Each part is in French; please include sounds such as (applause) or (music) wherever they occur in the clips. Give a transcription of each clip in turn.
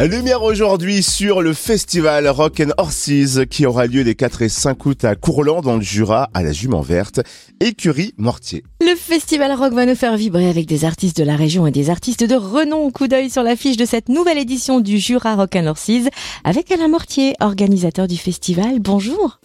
Lumière aujourd'hui sur le festival Rock Horses qui aura lieu les 4 et 5 août à Courland dans le Jura à la Jument Verte, écurie Mortier. Le festival rock va nous faire vibrer avec des artistes de la région et des artistes de renom. Coup d'œil sur l'affiche de cette nouvelle édition du Jura Rock Horses avec Alain Mortier, organisateur du festival. Bonjour.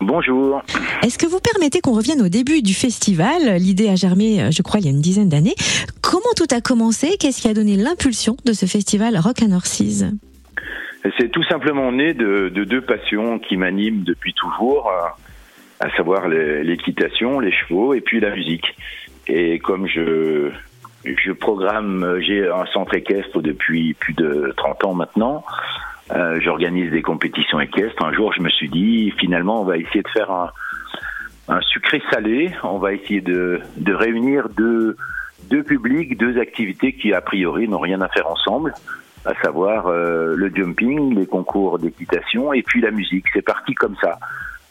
Bonjour. Est-ce que vous permettez qu'on revienne au début du festival? L'idée a germé, euh, je crois, il y a une dizaine d'années. Comment tout a commencé? Qu'est-ce qui a donné l'impulsion de ce festival Rock and Horses? C'est tout simplement né de, deux passions qui m'animent depuis toujours, euh, à savoir l'équitation, les chevaux et puis la musique. Et comme je, je programme, j'ai un centre équestre depuis plus de 30 ans maintenant, euh, j'organise des compétitions équestres. Un jour, je me suis dit, finalement, on va essayer de faire un, un sucré-salé. On va essayer de, de réunir deux, deux publics, deux activités qui, a priori, n'ont rien à faire ensemble, à savoir euh, le jumping, les concours d'équitation et puis la musique. C'est parti comme ça,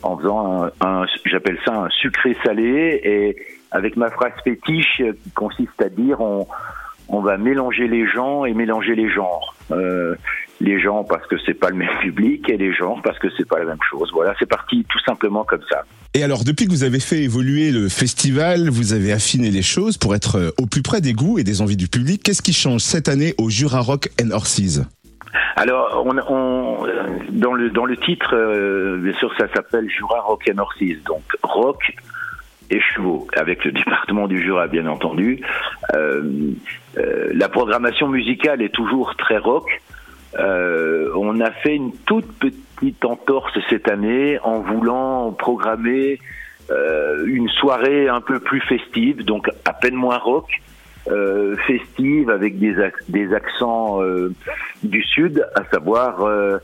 en faisant un, un j'appelle ça un sucré-salé, et avec ma phrase fétiche qui consiste à dire on, on va mélanger les gens et mélanger les genres. Euh, les gens parce que c'est pas le même (laughs) public et les gens parce que c'est pas la même chose. Voilà, c'est parti tout simplement comme ça. Et alors, depuis que vous avez fait évoluer le festival, vous avez affiné les choses pour être euh, au plus près des goûts et des envies du public. Qu'est-ce qui change cette année au Jura Rock and Horses? Alors, on, on, dans le dans le titre, euh, bien sûr, ça s'appelle Jura Rock and Horses, donc rock chevaux, avec le département du Jura, bien entendu. Euh, euh, la programmation musicale est toujours très rock. Euh, on a fait une toute petite entorse cette année en voulant programmer euh, une soirée un peu plus festive, donc à peine moins rock, euh, festive avec des, des accents euh, du sud, à savoir euh,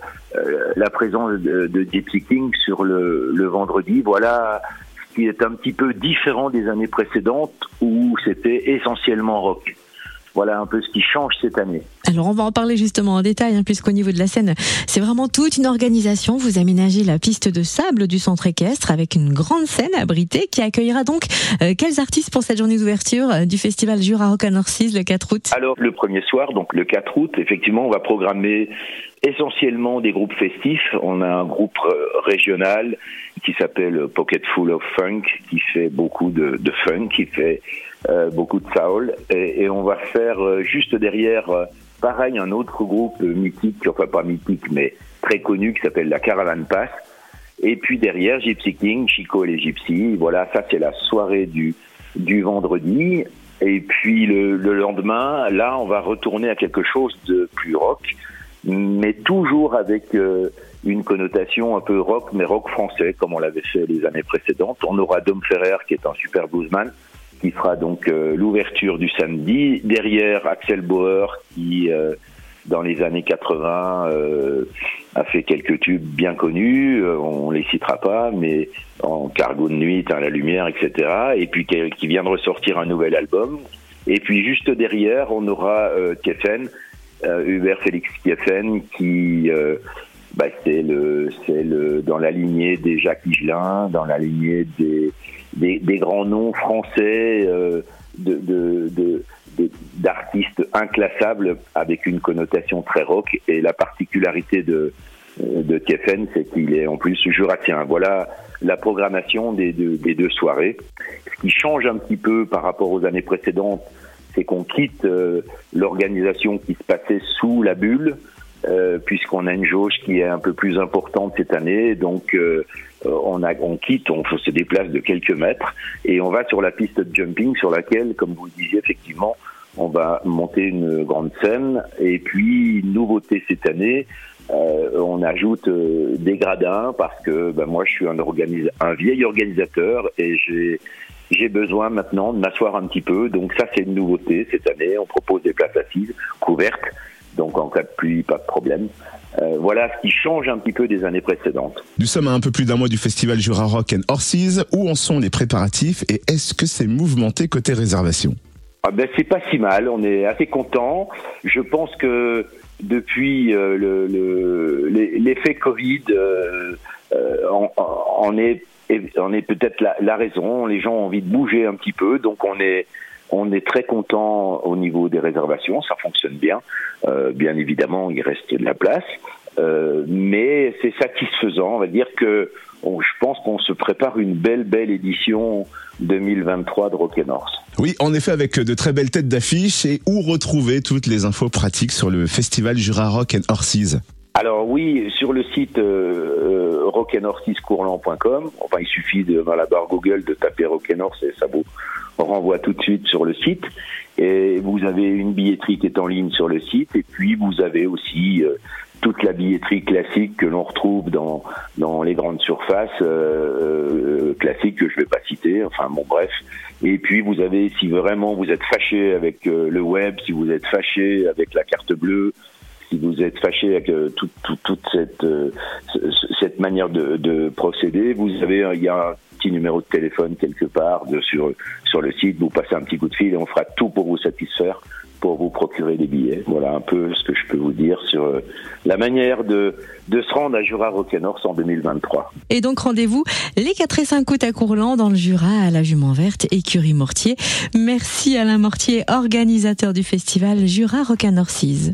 la présence de, de Gypsy King sur le, le vendredi. Voilà qui est un petit peu différent des années précédentes où c'était essentiellement rock voilà un peu ce qui change cette année. Alors on va en parler justement en détail, hein, puisqu'au niveau de la scène, c'est vraiment toute une organisation. Vous aménagez la piste de sable du centre équestre avec une grande scène abritée qui accueillera donc euh, quels artistes pour cette journée d'ouverture euh, du festival Jura Rock and Horses le 4 août? Alors le premier soir, donc le 4 août, effectivement, on va programmer essentiellement des groupes festifs. On a un groupe euh, régional qui s'appelle Pocket Full of Funk, qui fait beaucoup de, de funk, qui fait euh, beaucoup de soul, et, et, on va faire euh, juste derrière, euh, pareil, un autre groupe mythique, enfin pas mythique, mais très connu, qui s'appelle la Caravan Pass. Et puis derrière, Gypsy King, Chico et les Gypsy. Voilà, ça c'est la soirée du, du vendredi. Et puis le, le, lendemain, là, on va retourner à quelque chose de plus rock, mais toujours avec euh, une connotation un peu rock, mais rock français, comme on l'avait fait les années précédentes. On aura Dom Ferrer, qui est un super bluesman, qui fera donc euh, l'ouverture du samedi. Derrière, Axel Bauer, qui euh, dans les années 80 euh, a fait quelques tubes bien connus, on les citera pas, mais en Cargo de nuit, la lumière, etc. Et puis qui vient de ressortir un nouvel album. Et puis juste derrière, on aura Keffen, Hubert Félix Keffen, qui bah, c'est le, le, dans la lignée des Jacques Higelin, dans la lignée des, des, grands noms français euh, d'artistes inclassables avec une connotation très rock et la particularité de de Keffen c'est qu'il est en plus jurassien. Voilà la programmation des deux, des deux soirées. Ce qui change un petit peu par rapport aux années précédentes, c'est qu'on quitte euh, l'organisation qui se passait sous la bulle euh, puisqu'on a une jauge qui est un peu plus importante cette année. Donc euh, on, a, on quitte, on se déplace de quelques mètres et on va sur la piste de jumping sur laquelle, comme vous le disiez effectivement, on va monter une grande scène. Et puis, nouveauté cette année, euh, on ajoute euh, des gradins parce que ben, moi je suis un, un vieil organisateur et j'ai j'ai besoin maintenant de m'asseoir un petit peu. Donc ça c'est une nouveauté cette année. On propose des places assises couvertes donc en cas de pluie, pas de problème. Euh, voilà ce qui change un petit peu des années précédentes. Nous sommes à un peu plus d'un mois du festival Jura Rock and Horses. Où en sont les préparatifs et est-ce que c'est mouvementé côté réservation? Ah ben, C'est pas si mal, on est assez content. Je pense que depuis euh, l'effet le, Covid, euh, euh on, est, on est peut-être la, la, raison. Les gens ont envie de bouger un petit peu, donc on est On est très content au niveau des réservations, ça fonctionne bien. Euh, bien évidemment, il reste de la place, euh, mais c'est satisfaisant. On va dire que je pense qu'on se prépare une belle, belle édition 2023 de Rock North. Oui, en effet, avec de très belles têtes d'affiche et où retrouver toutes les infos pratiques sur le festival Jura Rock and Horses? Alors oui, sur le site euh, rockandhorsecourland.com, enfin il suffit de, dans la barre Google de taper Rock and Horse et ça vous renvoie tout de suite sur le site. Et vous avez une billetterie qui est en ligne sur le site et puis vous avez aussi euh, toute la billetterie classique que l'on retrouve dans dans les grandes surfaces euh, euh, classiques que je vais pas citer. Enfin bon bref. Et puis vous avez si vraiment vous êtes fâché avec euh, le web, si vous êtes fâché avec la carte bleue, si vous êtes fâché avec toute, toute, cette cette manière de, de procéder, vous avez il y a un petit numéro de téléphone quelque part sur sur le site. Vous passez un petit coup de fil et on fera tout pour vous satisfaire pour vous procurer des billets. Voilà un peu ce que je peux vous dire sur euh, la manière de, de se rendre à Jura Rock'n'Horse en 2023. Et donc rendez-vous les 4 et 5 août à Courland dans le Jura à la Jument Verte écurie Mortier. Merci Alain Mortier, organisateur du festival Jura Rock'n'Horses.